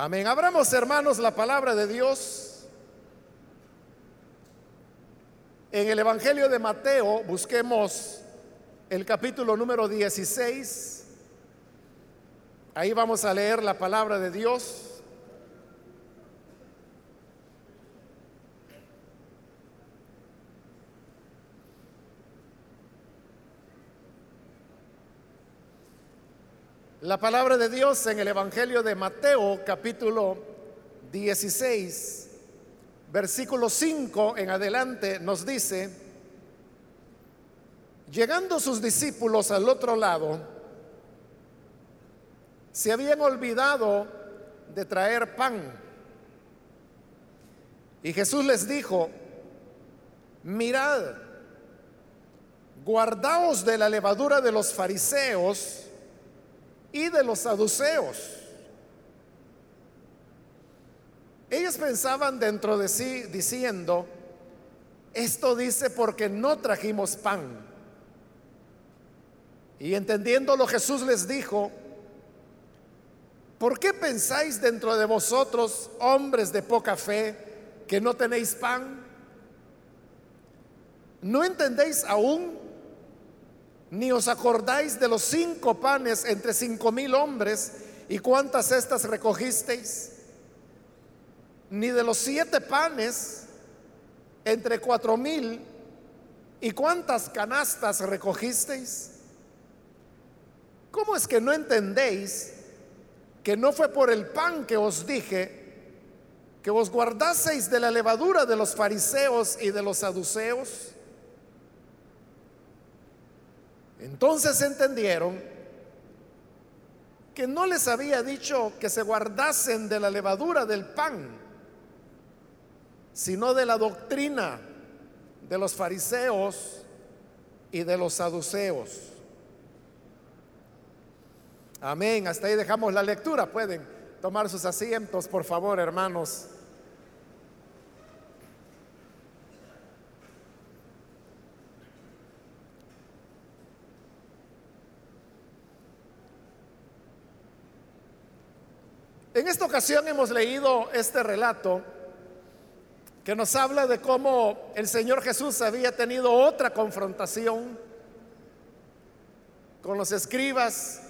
Amén. Abramos, hermanos, la palabra de Dios. En el Evangelio de Mateo busquemos el capítulo número 16. Ahí vamos a leer la palabra de Dios. La palabra de Dios en el Evangelio de Mateo capítulo 16, versículo 5 en adelante nos dice, llegando sus discípulos al otro lado, se habían olvidado de traer pan. Y Jesús les dijo, mirad, guardaos de la levadura de los fariseos, y de los saduceos. Ellos pensaban dentro de sí diciendo, esto dice porque no trajimos pan. Y entendiéndolo Jesús les dijo, ¿por qué pensáis dentro de vosotros, hombres de poca fe, que no tenéis pan? ¿No entendéis aún ni os acordáis de los cinco panes entre cinco mil hombres y cuántas cestas recogisteis, ni de los siete panes entre cuatro mil y cuántas canastas recogisteis. ¿Cómo es que no entendéis que no fue por el pan que os dije que os guardaseis de la levadura de los fariseos y de los saduceos? Entonces entendieron que no les había dicho que se guardasen de la levadura del pan, sino de la doctrina de los fariseos y de los saduceos. Amén. Hasta ahí dejamos la lectura. Pueden tomar sus asientos, por favor, hermanos. En esta ocasión hemos leído este relato que nos habla de cómo el Señor Jesús había tenido otra confrontación con los escribas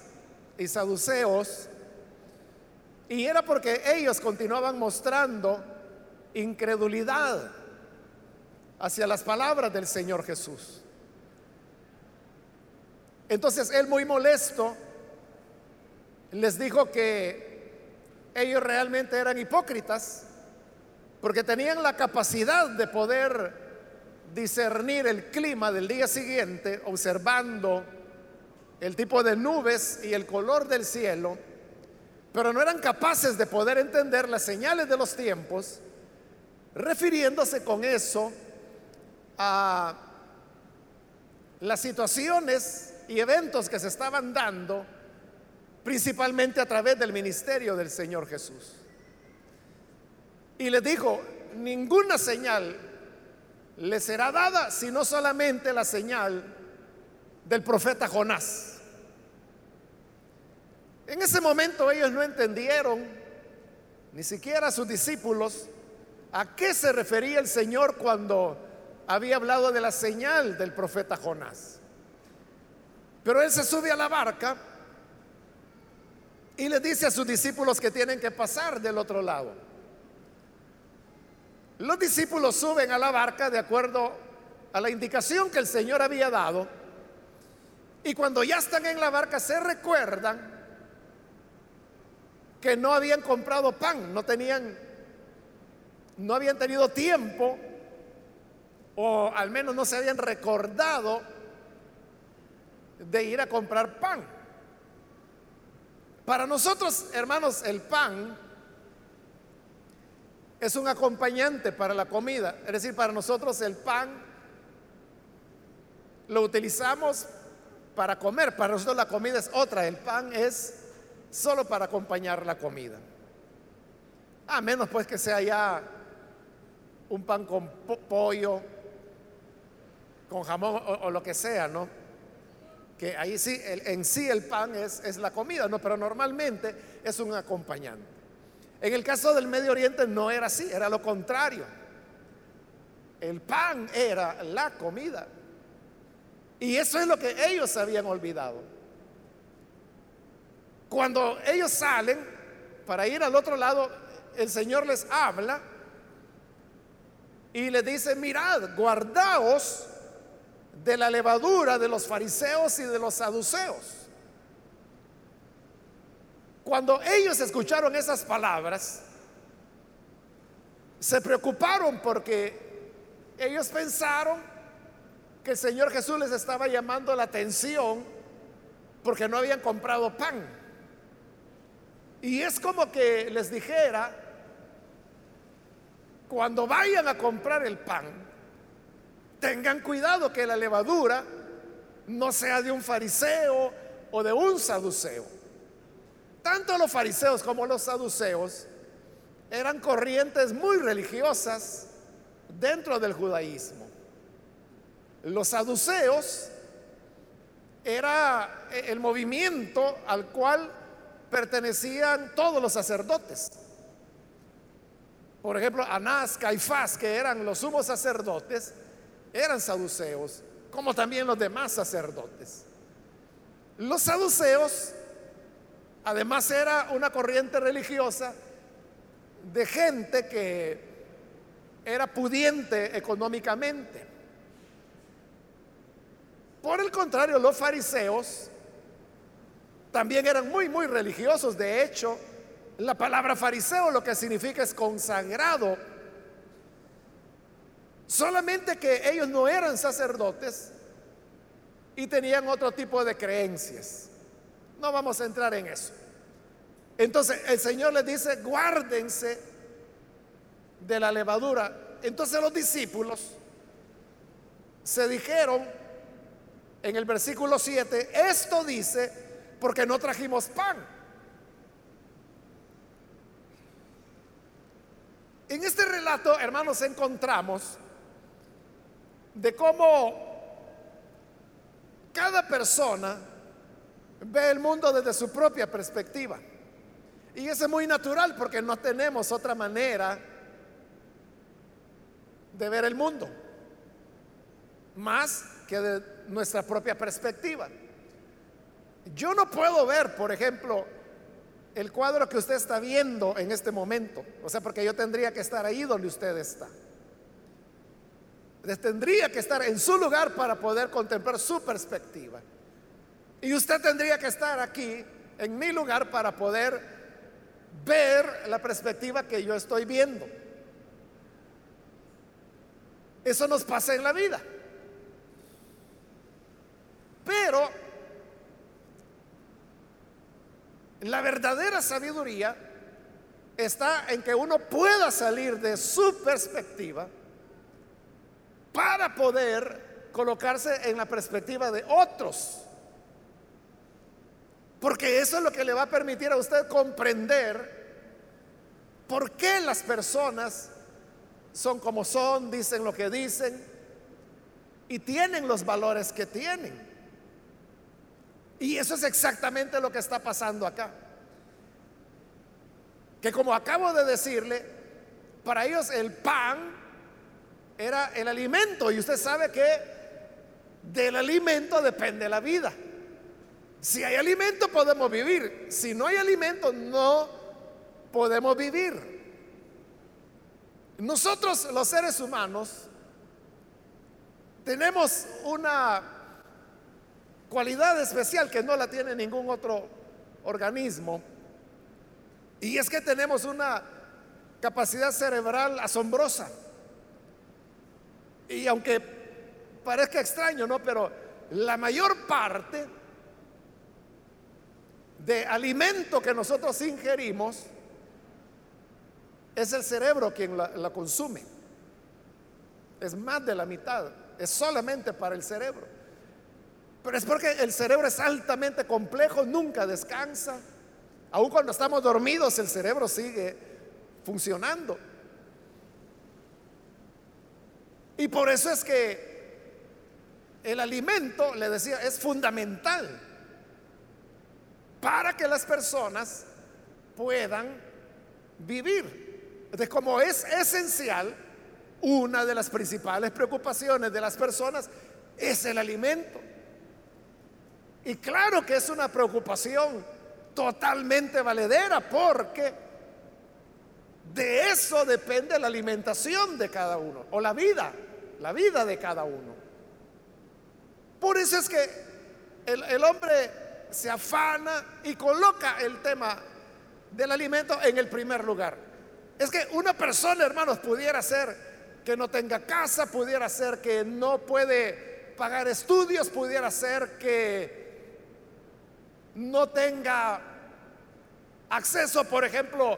y saduceos, y era porque ellos continuaban mostrando incredulidad hacia las palabras del Señor Jesús. Entonces él muy molesto les dijo que ellos realmente eran hipócritas porque tenían la capacidad de poder discernir el clima del día siguiente observando el tipo de nubes y el color del cielo, pero no eran capaces de poder entender las señales de los tiempos, refiriéndose con eso a las situaciones y eventos que se estaban dando principalmente a través del ministerio del Señor Jesús. Y les dijo, ninguna señal le será dada, sino solamente la señal del profeta Jonás. En ese momento ellos no entendieron, ni siquiera sus discípulos, a qué se refería el Señor cuando había hablado de la señal del profeta Jonás. Pero él se sube a la barca y le dice a sus discípulos que tienen que pasar del otro lado. Los discípulos suben a la barca de acuerdo a la indicación que el Señor había dado. Y cuando ya están en la barca se recuerdan que no habían comprado pan, no tenían, no habían tenido tiempo, o al menos no se habían recordado de ir a comprar pan. Para nosotros, hermanos, el pan es un acompañante para la comida. Es decir, para nosotros el pan lo utilizamos para comer. Para nosotros la comida es otra. El pan es solo para acompañar la comida. A menos pues que sea ya un pan con pollo, con jamón o lo que sea, ¿no? Que ahí sí, en sí el pan es, es la comida, ¿no? pero normalmente es un acompañante. En el caso del Medio Oriente no era así, era lo contrario. El pan era la comida. Y eso es lo que ellos habían olvidado. Cuando ellos salen para ir al otro lado, el Señor les habla y les dice, mirad, guardaos de la levadura de los fariseos y de los saduceos. Cuando ellos escucharon esas palabras, se preocuparon porque ellos pensaron que el Señor Jesús les estaba llamando la atención porque no habían comprado pan. Y es como que les dijera, cuando vayan a comprar el pan, tengan cuidado que la levadura no sea de un fariseo o de un saduceo. Tanto los fariseos como los saduceos eran corrientes muy religiosas dentro del judaísmo. Los saduceos era el movimiento al cual pertenecían todos los sacerdotes. Por ejemplo, Anás, Caifás, que eran los sumos sacerdotes, eran saduceos, como también los demás sacerdotes. Los saduceos Además era una corriente religiosa de gente que era pudiente económicamente. Por el contrario, los fariseos también eran muy, muy religiosos. De hecho, la palabra fariseo lo que significa es consagrado. Solamente que ellos no eran sacerdotes y tenían otro tipo de creencias. No vamos a entrar en eso. Entonces el Señor les dice, guárdense de la levadura. Entonces los discípulos se dijeron en el versículo 7, esto dice porque no trajimos pan. En este relato, hermanos, encontramos de cómo cada persona ve el mundo desde su propia perspectiva. Y eso es muy natural porque no tenemos otra manera de ver el mundo, más que de nuestra propia perspectiva. Yo no puedo ver, por ejemplo, el cuadro que usted está viendo en este momento, o sea, porque yo tendría que estar ahí donde usted está. Tendría que estar en su lugar para poder contemplar su perspectiva. Y usted tendría que estar aquí, en mi lugar, para poder ver la perspectiva que yo estoy viendo. Eso nos pasa en la vida. Pero la verdadera sabiduría está en que uno pueda salir de su perspectiva para poder colocarse en la perspectiva de otros. Porque eso es lo que le va a permitir a usted comprender por qué las personas son como son, dicen lo que dicen y tienen los valores que tienen. Y eso es exactamente lo que está pasando acá. Que como acabo de decirle, para ellos el pan era el alimento y usted sabe que del alimento depende la vida. Si hay alimento podemos vivir. Si no hay alimento no podemos vivir. Nosotros los seres humanos tenemos una cualidad especial que no la tiene ningún otro organismo. Y es que tenemos una capacidad cerebral asombrosa. Y aunque parezca extraño, ¿no? Pero la mayor parte de alimento que nosotros ingerimos, es el cerebro quien la, consume. Es más de la mitad, es solamente para el cerebro. Pero es porque el cerebro es altamente complejo, nunca descansa. Aun cuando estamos dormidos, el cerebro sigue funcionando. Y por eso es que el alimento, le decía, es fundamental para que las personas puedan vivir. Entonces, como es esencial, una de las principales preocupaciones de las personas es el alimento. Y claro que es una preocupación totalmente valedera porque de eso depende la alimentación de cada uno o la vida, la vida de cada uno. Por eso es que el, hombre se afana y coloca el tema del alimento en el primer lugar. Es que una persona, hermanos, pudiera ser que no tenga casa, pudiera ser que no puede pagar estudios, pudiera ser que no tenga acceso, por ejemplo,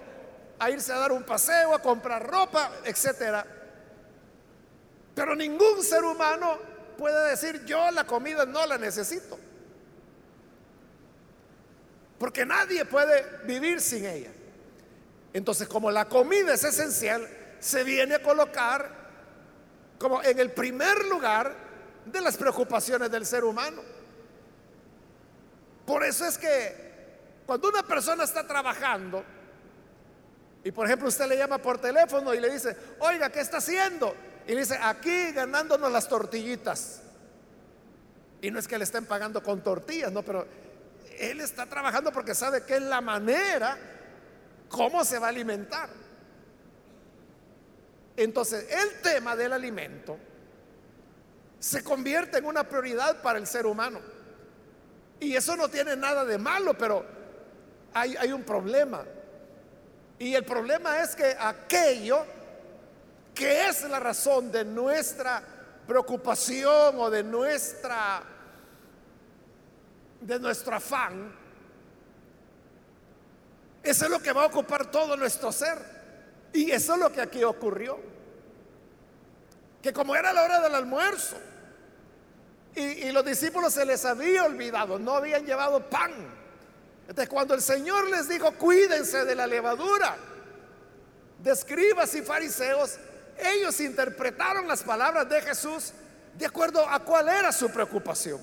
a irse a dar un paseo, a comprar ropa, etcétera. Pero ningún ser humano puede decir, yo la comida no la necesito. Porque nadie puede vivir sin ella. Entonces, como la comida es esencial, se viene a colocar como en el primer lugar de las preocupaciones del ser humano. Por eso es que cuando una persona está trabajando y por ejemplo usted le llama por teléfono y le dice, oiga, ¿qué está haciendo? Y dice, aquí ganándonos las tortillitas. Y no es que le estén pagando con tortillas, no, pero él está trabajando porque sabe que es la manera cómo se va a alimentar. Entonces, el tema del alimento se convierte en una prioridad para el ser humano. Y eso no tiene nada de malo, pero hay, hay un problema. Y el problema es que aquello que es la razón de nuestra preocupación o de nuestra de nuestro afán, eso es lo que va a ocupar todo nuestro ser. Y eso es lo que aquí ocurrió. Que como era la hora del almuerzo y, y los discípulos se les había olvidado, no habían llevado pan. Entonces cuando el Señor les dijo, cuídense de la levadura, de escribas y fariseos, ellos interpretaron las palabras de Jesús de acuerdo a cuál era su preocupación.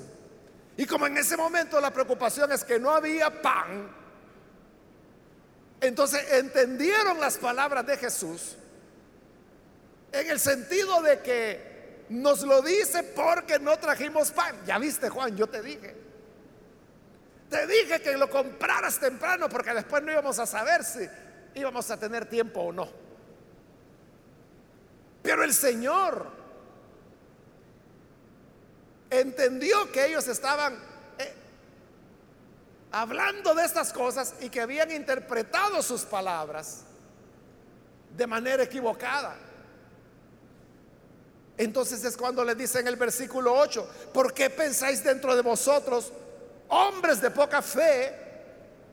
Y como en ese momento la preocupación es que no había pan, entonces entendieron las palabras de Jesús en el sentido de que nos lo dice porque no trajimos pan. Ya viste Juan, yo te dije. Te dije que lo compraras temprano porque después no íbamos a saber si íbamos a tener tiempo o no. Pero el Señor entendió que ellos estaban eh, hablando de estas cosas y que habían interpretado sus palabras de manera equivocada. Entonces es cuando le dice en el versículo 8, ¿por qué pensáis dentro de vosotros, hombres de poca fe,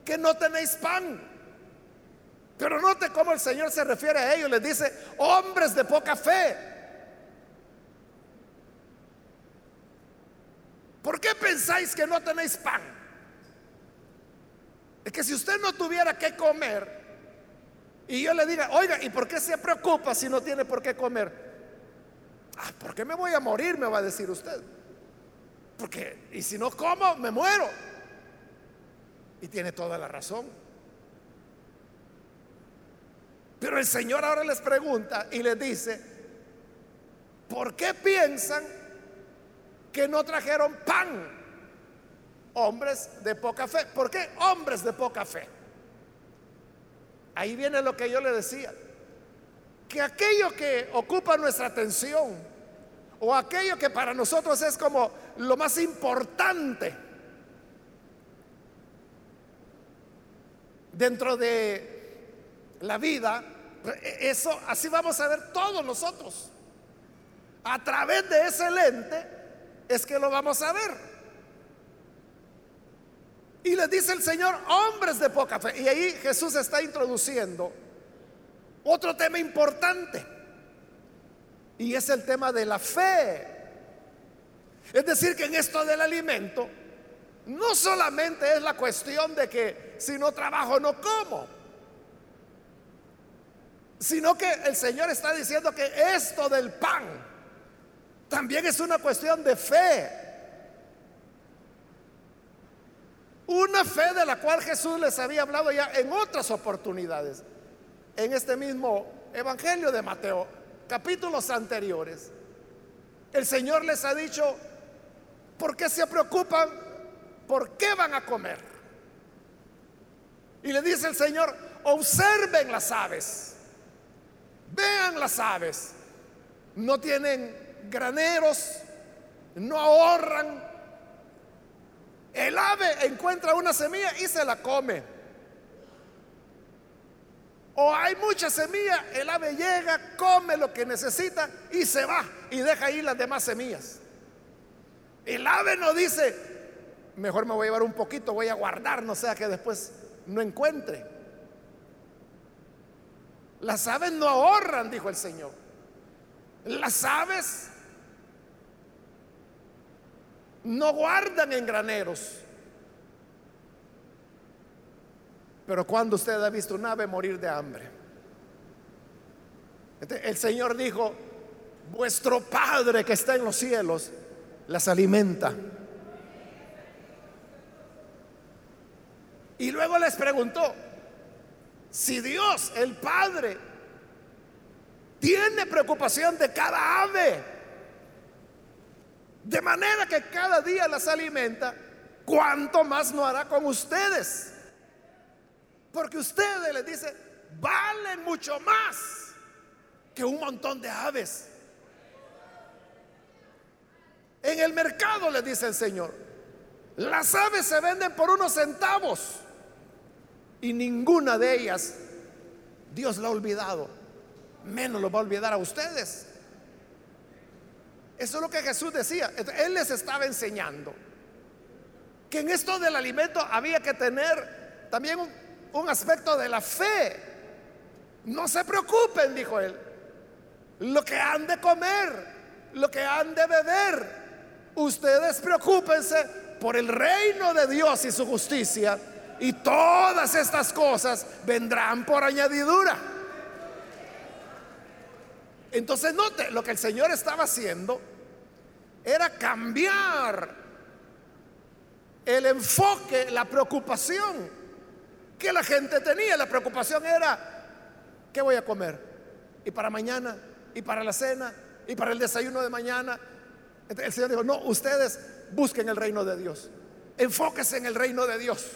que no tenéis pan? Pero note cómo el Señor se refiere a ellos, les dice, hombres de poca fe. ¿Por qué pensáis que no tenéis pan? Es que si usted no tuviera que comer y yo le diga, oiga, ¿y por qué se preocupa si no tiene por qué comer? Ah, ¿por qué me voy a morir? Me va a decir usted. Porque, y si no como, me muero. Y tiene toda la razón. Pero el Señor ahora les pregunta y les dice, ¿por qué piensan que no trajeron pan. Hombres de poca fe. ¿Por qué? Hombres de poca fe. Ahí viene lo que yo le decía. Que aquello que ocupa nuestra atención o aquello que para nosotros es como lo más importante dentro de la vida, eso así vamos a ver todos nosotros. A través de ese lente es que lo vamos a ver. Y les dice el Señor, hombres de poca fe. Y ahí Jesús está introduciendo otro tema importante. Y es el tema de la fe. Es decir, que en esto del alimento, no solamente es la cuestión de que si no trabajo no como, sino que el Señor está diciendo que esto del pan, también es una cuestión de fe. Una fe de la cual Jesús les había hablado ya en otras oportunidades. en este mismo Evangelio de Mateo, capítulos anteriores, el Señor les ha dicho, ¿por qué se preocupan? ¿Por qué van a comer? Y le dice el Señor, observen las aves, vean las aves, no tienen graneros, no ahorran. El ave encuentra una semilla y se la come. O hay mucha semilla, el ave llega, come lo que necesita y se va y deja ahí las demás semillas. El ave no dice, mejor me voy a llevar un poquito, voy a guardar, no sea que después no encuentre. Las aves no ahorran, dijo el Señor. Las aves no guardan en graneros. Pero cuando usted ha visto un ave morir de hambre? El Señor dijo, vuestro Padre que está en los cielos las alimenta. Y luego les preguntó, si Dios, el Padre, tiene preocupación de cada ave, de manera que cada día las alimenta, ¿cuánto más no hará con ustedes? Porque ustedes les dice, valen mucho más que un montón de aves. En el mercado, les dice el Señor, las aves se venden por unos centavos y ninguna de ellas Dios la ha olvidado. Menos lo va a olvidar a ustedes. Eso es lo que Jesús decía. Él les estaba enseñando que en esto del alimento había que tener también un un aspecto de la fe. No se preocupen, dijo él. Lo que han de comer, lo que han de beber. Ustedes preocúpense por el reino de Dios y su justicia. Y todas estas cosas vendrán por añadidura. Entonces note, lo que el Señor estaba haciendo era cambiar el enfoque, la preocupación que la gente tenía. La preocupación era, ¿qué voy a comer? Y para mañana, y para la cena, y para el desayuno de mañana. el Señor dijo, no, ustedes busquen el reino de Dios. Enfóquense en el reino de Dios.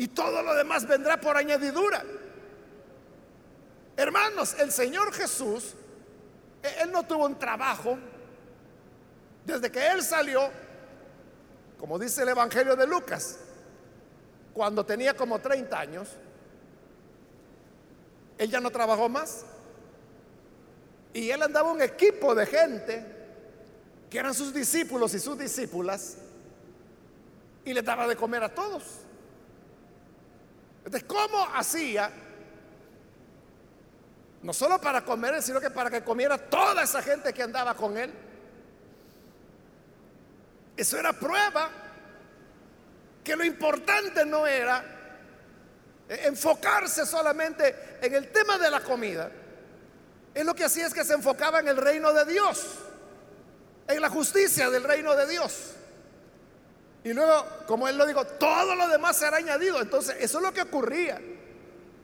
Y todo lo demás vendrá por añadidura. Hermanos, el Señor Jesús, e-, Él no tuvo un trabajo. Desde que Él salió, como dice el Evangelio de Lucas, cuando tenía como 30 años, él ya no trabajó más. Y él andaba un equipo de gente que eran sus discípulos y sus discípulas y les daba de comer a todos. Entonces, ¿cómo hacía? No solo para comer, sino que para que comiera toda esa gente que andaba con él. Eso era prueba que lo importante no era enfocarse solamente en el tema de la comida. Es lo que hacía es que se enfocaba en el reino de Dios, en la justicia del reino de Dios. Y luego, como él lo dijo, todo lo demás será añadido. Entonces, eso es lo que ocurría.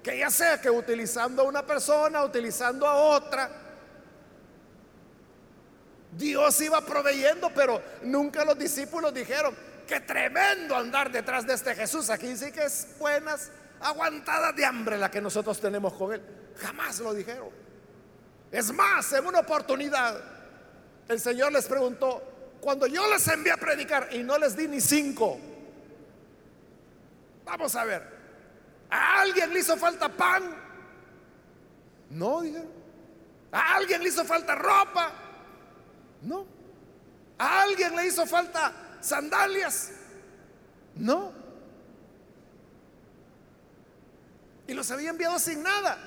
Que ya sea que utilizando a una persona, utilizando a otra, Dios iba proveyendo, pero nunca los discípulos dijeron, qué tremendo andar detrás de este Jesús. Aquí sí que es buenas aguantadas de hambre la que nosotros tenemos con él. Jamás lo dijeron. Es más, en una oportunidad, el Señor les preguntó, cuando yo les envié a predicar y no les di ni cinco, vamos a ver, ¿a alguien le hizo falta pan? No, dijeron. ¿A alguien le hizo falta ropa? No. ¿A alguien le hizo falta sandalias. No. Y los había enviado sin nada.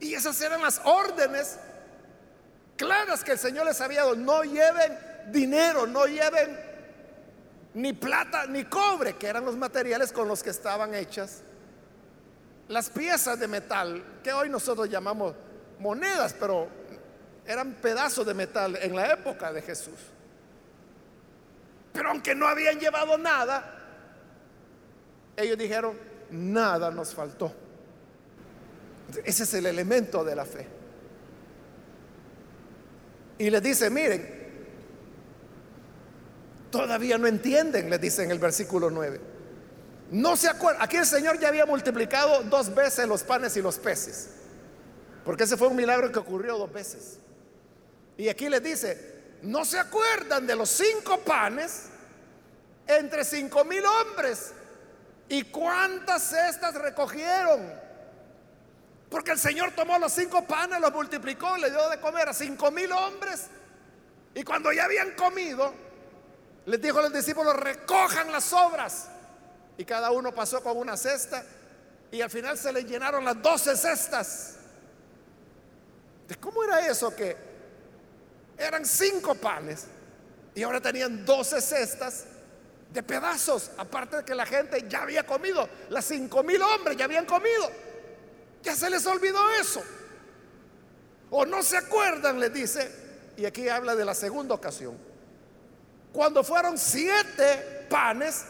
Y esas eran las órdenes claras que el Señor les había dado. No lleven dinero, no lleven ni plata ni cobre, que eran los materiales con los que estaban hechas las piezas de metal, que hoy nosotros llamamos monedas, pero eran pedazos de metal en la época de Jesús. Pero aunque no habían llevado nada, ellos dijeron, nada nos faltó. Ese es el elemento de la fe. Y les dice, miren, todavía no entienden, les dice en el versículo 9. No se acuerdan, aquí el Señor ya había multiplicado dos veces los panes y los peces, porque ese fue un milagro que ocurrió dos veces. Y aquí les dice, no se acuerdan de los cinco panes entre cinco mil hombres y cuántas cestas recogieron. Porque el Señor tomó los cinco panes, los multiplicó, le dio de comer a cinco mil hombres. Y cuando ya habían comido, les dijo a los discípulos, recojan las sobras. Y cada uno pasó con una cesta. Y al final se les llenaron las doce cestas. ¿De cómo era eso que eran cinco panes y ahora tenían doce cestas de pedazos? Aparte de que la gente ya había comido, las cinco mil hombres ya habían comido. Ya se les olvidó eso. O no se acuerdan, les dice. Y aquí habla de la segunda ocasión. Cuando fueron siete panes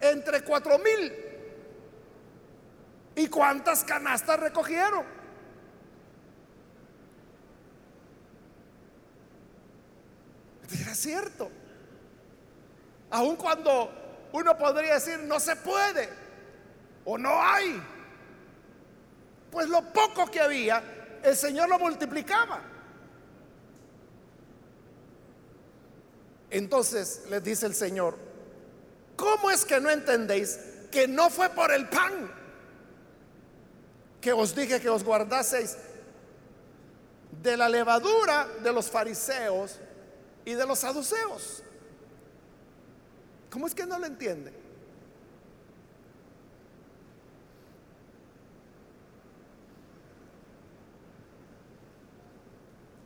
entre cuatro mil. ¿Y cuántas canastas recogieron? Era cierto. Aun cuando uno podría decir no se puede o no hay. Pues lo poco que había, el Señor lo multiplicaba. Entonces les dice el Señor, ¿cómo es que no entendéis que no fue por el pan que os dije que os guardaseis de la levadura de los fariseos y de los saduceos? ¿Cómo es que no lo entiende?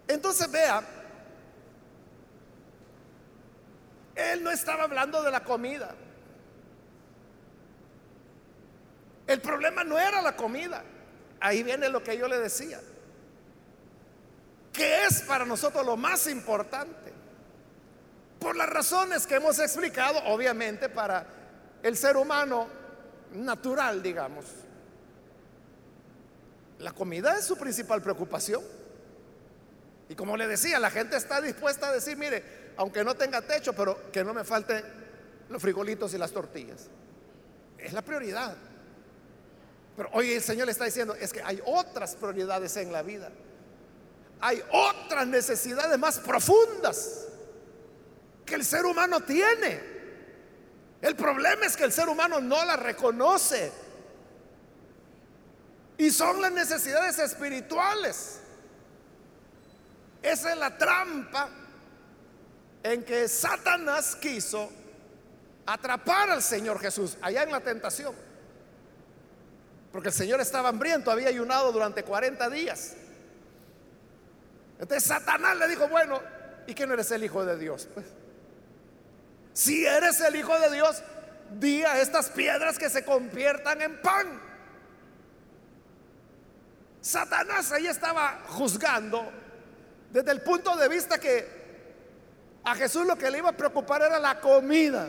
Entonces vea, él no estaba hablando de la comida. El problema no era la comida. Ahí viene lo que yo le decía. Que es para nosotros lo más importante. Por las razones que hemos explicado, obviamente, para el ser humano natural, digamos. La comida es su principal preocupación. Y como le decía, la gente está dispuesta a decir, mire, aunque no tenga techo, pero que no me falten los frijolitos y las tortillas. Es la prioridad. Pero hoy el Señor le está diciendo, es que hay otras prioridades en la vida. Hay otras necesidades más profundas que el ser humano tiene. El problema es que el ser humano no las reconoce. Y son las necesidades espirituales. Esa es la trampa en que Satanás quiso atrapar al Señor Jesús allá en la tentación. Porque el Señor estaba hambriento, había ayunado durante 40 días. Entonces Satanás le dijo, bueno, ¿y quién eres el Hijo de Dios? Pues, si eres el Hijo de Dios, di a estas piedras que se conviertan en pan. Satanás ahí estaba juzgando desde el punto de vista que a Jesús lo que le iba a preocupar era la comida.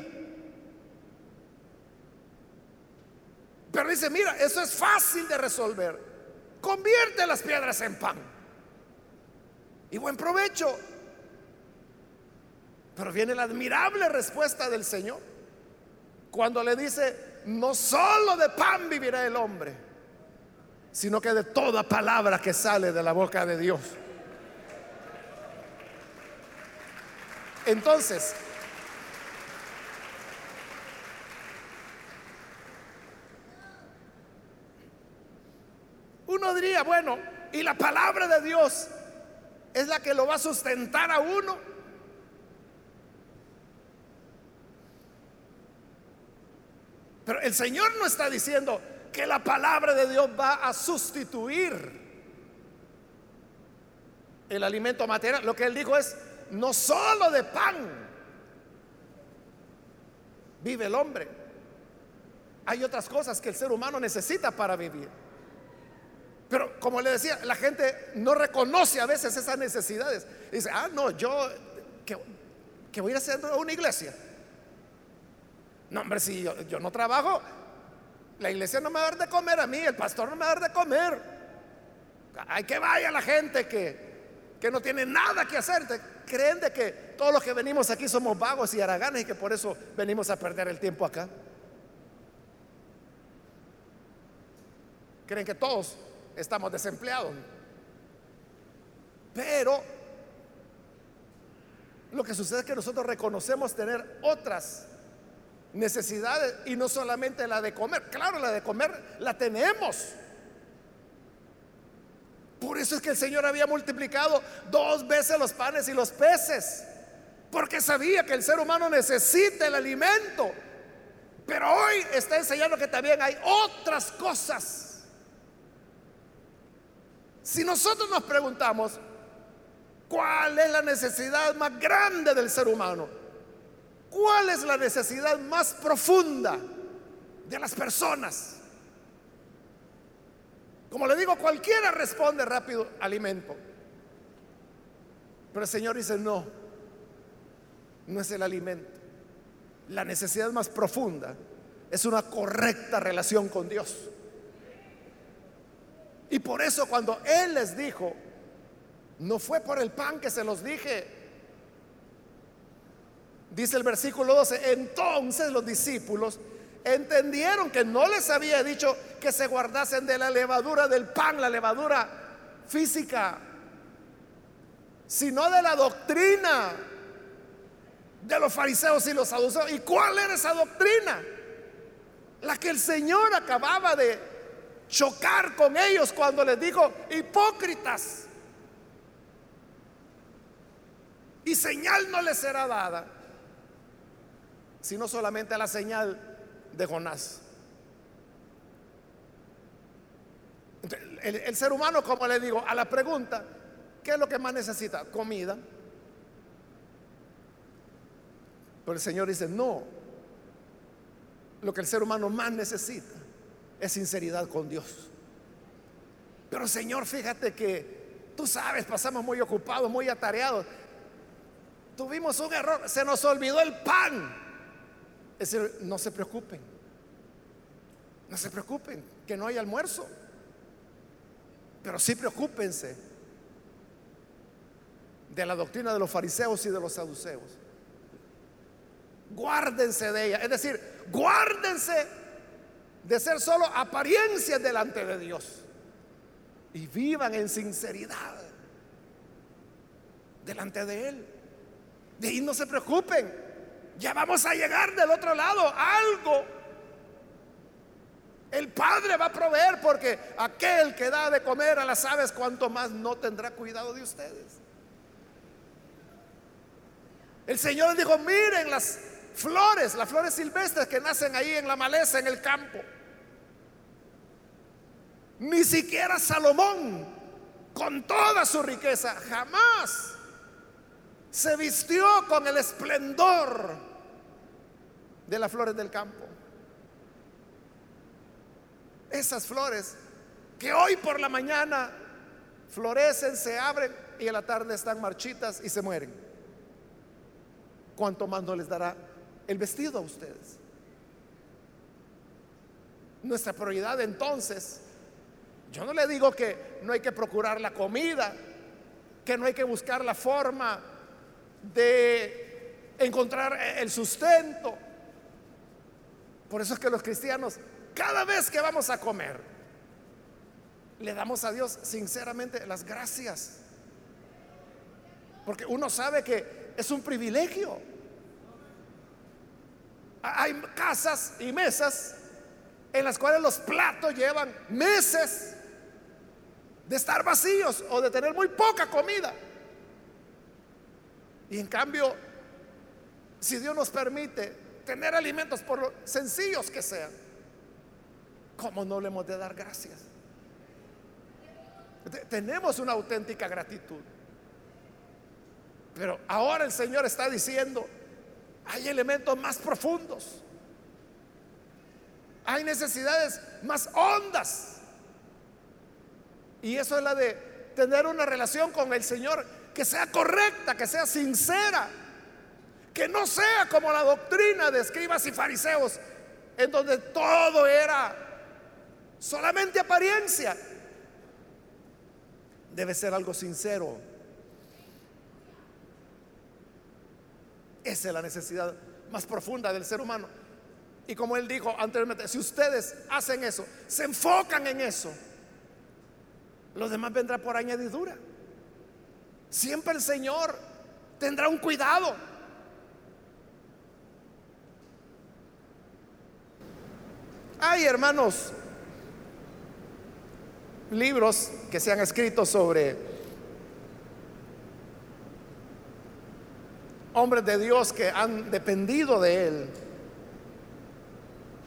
Pero dice, mira, eso es fácil de resolver. Convierte las piedras en pan. Y buen provecho. Pero viene la admirable respuesta del Señor. Cuando le dice, no solo de pan vivirá el hombre, sino que de toda palabra que sale de la boca de Dios. Entonces, uno diría, bueno, y la palabra de Dios es la que lo va a sustentar a uno. Pero el Señor no está diciendo que la palabra de Dios va a sustituir el alimento material. Lo que Él dijo es, no solo de pan vive el hombre. Hay otras cosas que el ser humano necesita para vivir. Pero como le decía, la gente no reconoce a veces esas necesidades. Dice, ah, no, yo que, voy a hacer una iglesia. No, hombre, si yo, yo, no trabajo, la iglesia no me va a dar de comer a mí, el pastor no me va a dar de comer. Hay que vaya la gente que, que no tiene nada que hacer. Creen de que todos los que venimos aquí somos vagos y haraganes y que por eso venimos a perder el tiempo acá. Creen que todos estamos desempleados. Pero lo que sucede es que nosotros reconocemos tener otras necesidades y no solamente la de comer. Claro, la de comer la tenemos. Por eso es que el Señor había multiplicado dos veces los panes y los peces. Porque sabía que el ser humano necesita el alimento. Pero hoy está enseñando que también hay otras cosas. Si nosotros nos preguntamos, ¿cuál es la necesidad más grande del ser humano? ¿Cuál es la necesidad más profunda de las personas? Como le digo, cualquiera responde rápido alimento. Pero el Señor dice, no, no es el alimento. La necesidad más profunda es una correcta relación con Dios. Y por eso cuando Él les dijo, no fue por el pan que se los dije, dice el versículo 12, entonces los discípulos entendieron que no les había dicho que se guardasen de la levadura del pan, la levadura física, sino de la doctrina de los fariseos y los saduceos. ¿Y cuál era esa doctrina? La que el Señor acababa de chocar con ellos cuando les dijo, hipócritas. Y señal no les será dada, sino solamente la señal de Jonás. El, ser humano, como le digo, a la pregunta, ¿qué es lo que más necesita? Comida. Pero el Señor dice, no, lo que el ser humano más necesita es sinceridad con Dios. Pero Señor, fíjate que tú sabes, pasamos muy ocupados, muy atareados. Tuvimos un error, se nos olvidó el pan. Es decir, no se preocupen. No se preocupen que no hay almuerzo. Pero sí preocúpense de la doctrina de los fariseos y de los saduceos. Guárdense de ella. Es decir, guárdense de ser solo apariencias delante de Dios. Y vivan en sinceridad delante de Él. Ahí no se preocupen ya vamos a llegar del otro lado, algo. El Padre va a proveer porque aquel que da de comer a las aves, cuanto más no tendrá cuidado de ustedes. El Señor dijo, miren las flores, las flores silvestres que nacen ahí en la maleza, en el campo. Ni siquiera Salomón, con toda su riqueza, jamás se vistió con el esplendor de las flores del campo. Esas flores que hoy por la mañana florecen, se abren y en la tarde están marchitas y se mueren. ¿Cuánto más no les dará el vestido a ustedes? Nuestra prioridad entonces, yo no le digo que no hay que procurar la comida, que no hay que buscar la forma de encontrar el sustento, por eso es que los cristianos, cada vez que vamos a comer, le damos a Dios sinceramente las gracias. Porque uno sabe que es un privilegio. Hay casas y mesas en las cuales los platos llevan meses de estar vacíos o de tener muy poca comida. Y en cambio, si Dios nos permite tener alimentos, por lo sencillos que sean, ¿cómo no le hemos de dar gracias? Tenemos una auténtica gratitud. Pero ahora el Señor está diciendo, hay elementos más profundos. Hay necesidades más hondas. Y eso es la de tener una relación con el Señor que sea correcta, que sea sincera que no sea como la doctrina de escribas y fariseos, en donde todo era solamente apariencia. debe ser algo sincero. Esa es la necesidad más profunda del ser humano. Y como él dijo anteriormente, si ustedes hacen eso, se enfocan en eso, lo demás vendrá por añadidura. Siempre el Señor tendrá un cuidado. Hay hermanos libros que se han escrito sobre hombres de Dios que han dependido de Él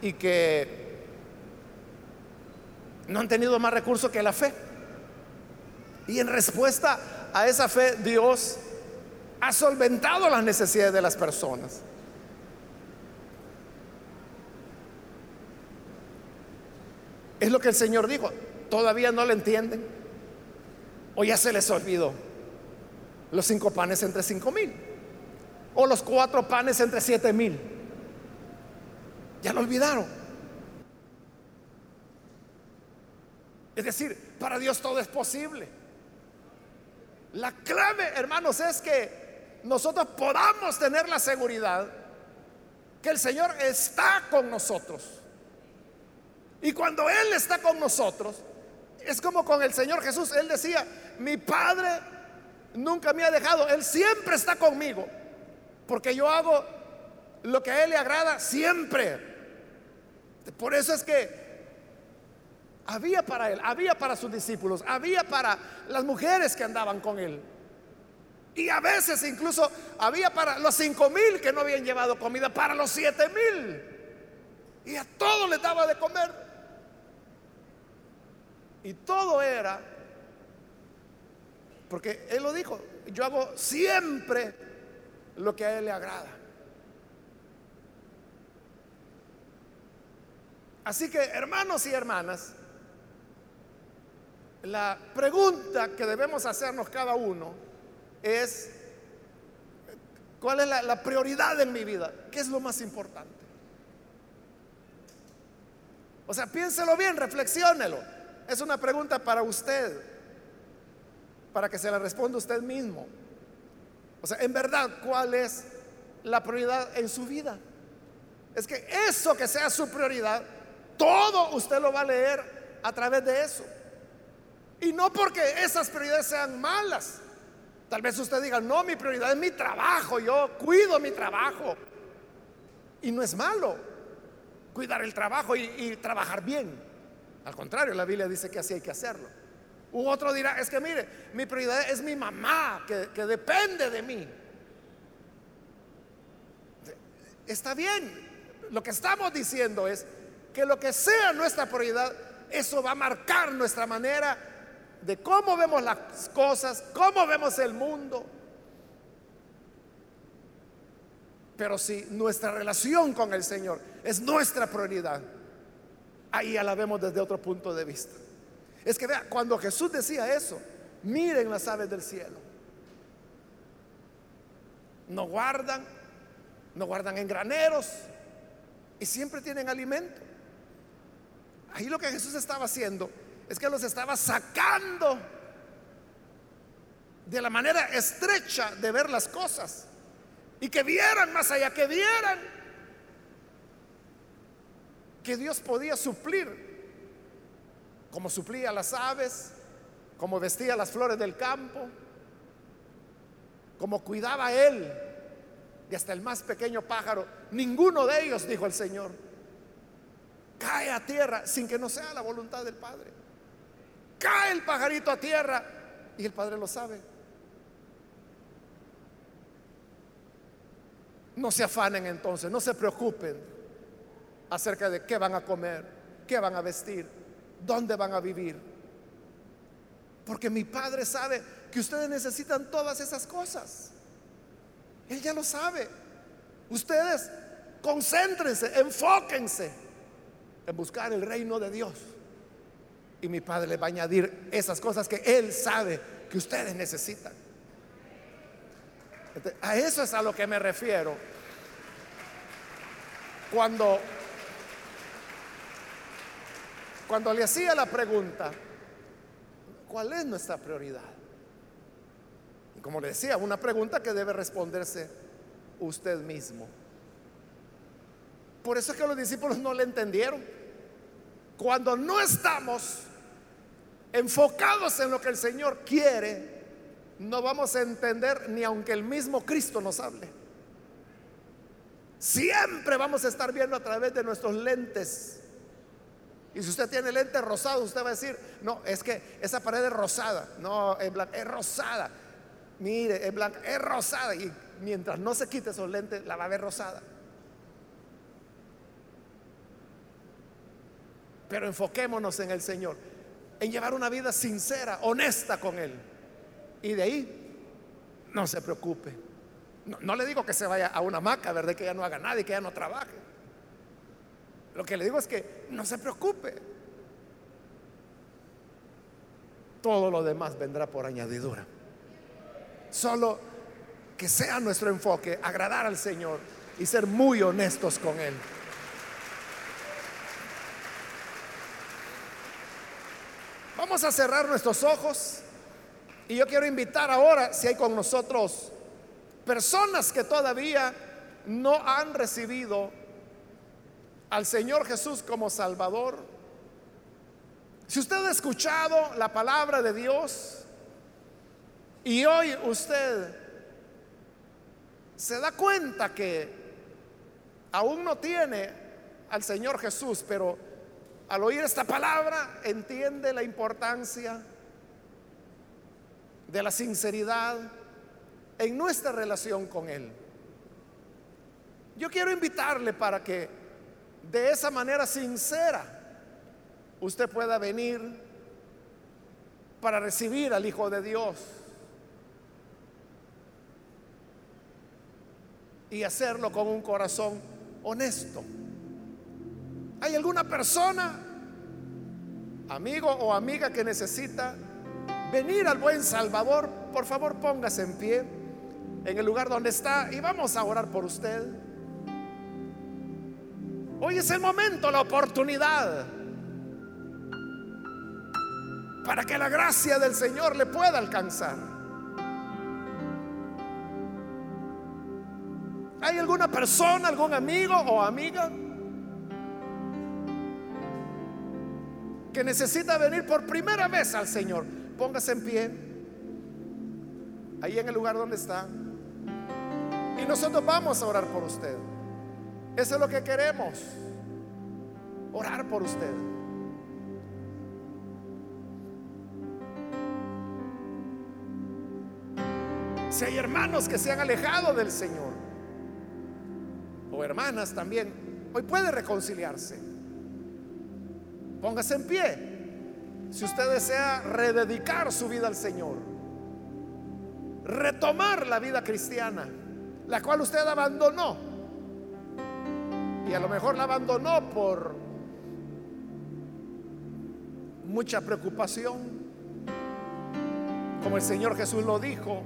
y que no han tenido más recursos que la fe. Y en respuesta a esa fe, Dios ha solventado las necesidades de las personas. Es lo que el Señor dijo. ¿Todavía no lo entienden? ¿O ya se les olvidó? Los cinco panes entre cinco mil. O los cuatro panes entre siete mil. Ya lo olvidaron. Es decir, para Dios todo es posible. La clave, hermanos, es que nosotros podamos tener la seguridad que el Señor está con nosotros. Y cuando Él está con nosotros, es como con el Señor Jesús. Él decía, mi Padre nunca me ha dejado, Él siempre está conmigo, porque yo hago lo que a Él le agrada siempre. Por eso es que había para Él, había para sus discípulos, había para las mujeres que andaban con Él. Y a veces incluso había para los cinco mil que no habían llevado comida, para los siete mil. Y a todos les daba de comer. Y todo era, porque Él lo dijo, yo hago siempre lo que a Él le agrada. Así que, hermanos y hermanas, la pregunta que debemos hacernos cada uno es, ¿cuál es la, prioridad en mi vida? ¿Qué es lo más importante? O sea, piénselo bien, reflexiónelo. Es una pregunta para usted, para que se la responda usted mismo. O sea, en verdad, ¿cuál es la prioridad en su vida? Es que eso que sea su prioridad, todo usted lo va a leer a través de eso. Y no porque esas prioridades sean malas. Tal vez usted diga, no, mi prioridad es mi trabajo, yo cuido mi trabajo. Y no es malo cuidar el trabajo y, trabajar bien. Al contrario, la Biblia dice que así hay que hacerlo. U otro dirá, es que mire, mi prioridad es mi mamá, que, que depende de mí. Está bien. Lo que estamos diciendo es que lo que sea nuestra prioridad, eso va a marcar nuestra manera de cómo vemos las cosas, cómo vemos el mundo. Pero si nuestra relación con el Señor es nuestra prioridad, ahí ya la vemos desde otro punto de vista. Es que vea, cuando Jesús decía eso, miren las aves del cielo. No guardan, no guardan en graneros y siempre tienen alimento. Ahí lo que Jesús estaba haciendo es que los estaba sacando de la manera estrecha de ver las cosas y que vieran más allá, que vieran que Dios podía suplir, como suplía las aves, como vestía las flores del campo, como cuidaba Él y hasta el más pequeño pájaro. Ninguno de ellos, dijo el Señor, cae a tierra sin que no sea la voluntad del Padre. Cae el pajarito a tierra y el Padre lo sabe. No se afanen entonces, no se preocupen acerca de qué van a comer, qué van a vestir, dónde van a vivir. Porque mi Padre sabe que ustedes necesitan todas esas cosas. Él ya lo sabe. Ustedes concéntrense, enfóquense en buscar el reino de Dios. Y mi Padre le va a añadir esas cosas que Él sabe que ustedes necesitan. a eso es a lo que me refiero. Cuando cuando le hacía la pregunta, ¿Cuál es nuestra prioridad? Y como le decía, una pregunta que debe responderse usted mismo. Por eso es que los discípulos no le entendieron. Cuando no estamos enfocados en lo que el Señor quiere, no vamos a entender ni aunque el mismo Cristo nos hable. Siempre vamos a estar viendo a través de nuestros lentes. Y si usted tiene lente rosado, usted va a decir, no, es que esa pared es rosada. No, es blanca, es rosada. Mire, es blanca, es rosada. Y mientras no se quite esos lentes, la va a ver rosada. Pero enfoquémonos en el Señor, en llevar una vida sincera, honesta con Él. Y de ahí, no se preocupe. No, le digo que se vaya a una hamaca, ¿verdad? Que ya no haga nada y que ya no trabaje. Lo que le digo es que no se preocupe. Todo lo demás vendrá por añadidura. Solo que sea nuestro enfoque agradar al Señor y ser muy honestos con Él. Vamos a cerrar nuestros ojos y yo quiero invitar ahora, si hay con nosotros personas que todavía no han recibido al Señor Jesús como Salvador. Si usted ha escuchado la palabra de Dios y hoy usted se da cuenta que aún no tiene al Señor Jesús, pero al oír esta palabra entiende la importancia de la sinceridad en nuestra relación con Él. Yo quiero invitarle para que de esa manera sincera usted pueda venir para recibir al Hijo de Dios y hacerlo con un corazón honesto. ¿Hay alguna persona, amigo o amiga que necesita venir al buen Salvador, por favor póngase en pie en el lugar donde está y vamos a orar por usted. Hoy es el momento, la oportunidad para que la gracia del Señor le pueda alcanzar. ¿Hay alguna persona, algún amigo o amiga que necesita venir por primera vez al Señor? Póngase en pie. Ahí en el lugar donde está. Y nosotros vamos a orar por usted. Eso es lo que queremos. Orar por usted. Si hay hermanos que se han alejado del Señor, o hermanas también, hoy puede reconciliarse. Póngase en pie si usted desea rededicar su vida al Señor, retomar la vida cristiana, la cual usted abandonó, y a lo mejor la abandonó por mucha preocupación, como el Señor Jesús lo dijo,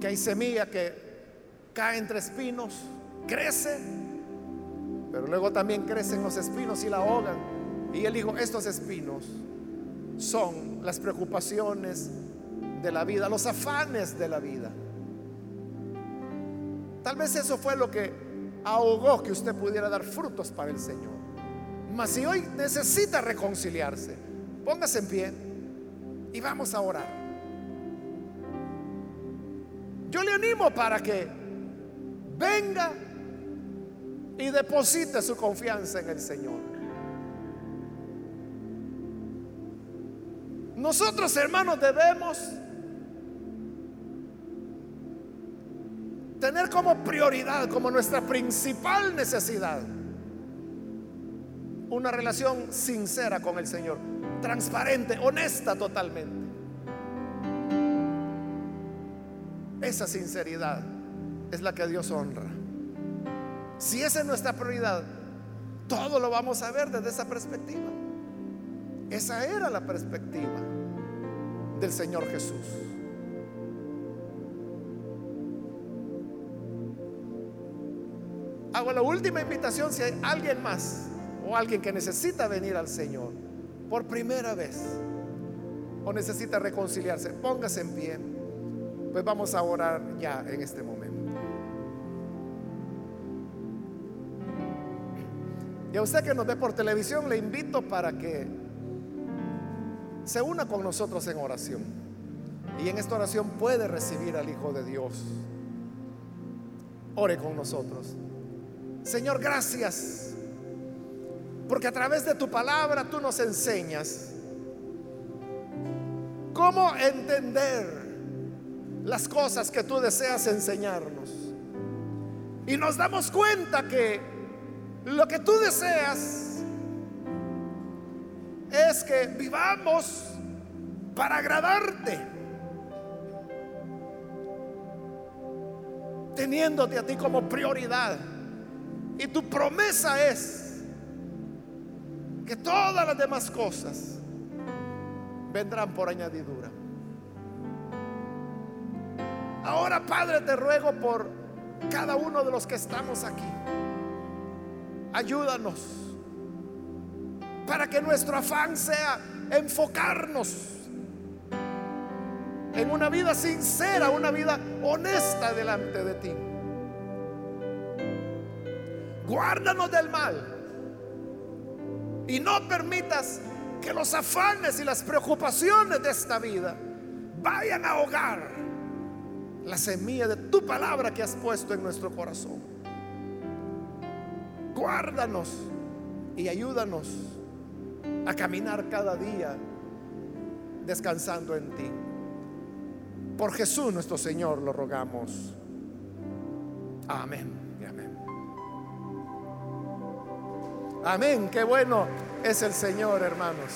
que hay semilla que cae entre espinos, crece, pero luego también crecen los espinos y la ahogan. Y él dijo, estos espinos son las preocupaciones de la vida, los afanes de la vida. Tal vez eso fue lo que ahogó que usted pudiera dar frutos para el Señor. Mas si hoy necesita reconciliarse, póngase en pie y vamos a orar. Yo le animo para que venga y deposite su confianza en el Señor. Nosotros hermanos debemos tener como prioridad, como nuestra principal necesidad, una relación sincera con el Señor, transparente, honesta totalmente. Esa sinceridad es la que Dios honra. Si esa es nuestra prioridad, todo lo vamos a ver desde esa perspectiva. Esa era la perspectiva del Señor Jesús. Hago la última invitación si hay alguien más o alguien que necesita venir al Señor por primera vez o necesita reconciliarse, póngase en pie. Pues vamos a orar ya en este momento. Y a usted que nos ve por televisión, le invito para que se una con nosotros en oración. Y en esta oración puede recibir al Hijo de Dios. Ore con nosotros. Señor, gracias. Porque a través de tu palabra tú nos enseñas cómo entender las cosas que tú deseas enseñarnos. Y nos damos cuenta que lo que tú deseas es que vivamos para agradarte, teniéndote a ti como prioridad. Y tu promesa es que todas las demás cosas vendrán por añadidura. Ahora, Padre, te ruego por cada uno de los que estamos aquí. Ayúdanos para que nuestro afán sea enfocarnos en una vida sincera, una vida honesta delante de ti. Guárdanos del mal y no permitas que los afanes y las preocupaciones de esta vida vayan a ahogar la semilla de tu palabra que has puesto en nuestro corazón. Guárdanos y ayúdanos a caminar cada día descansando en ti. Por Jesús nuestro Señor lo rogamos. Amén. Amén, qué bueno es el Señor, hermanos.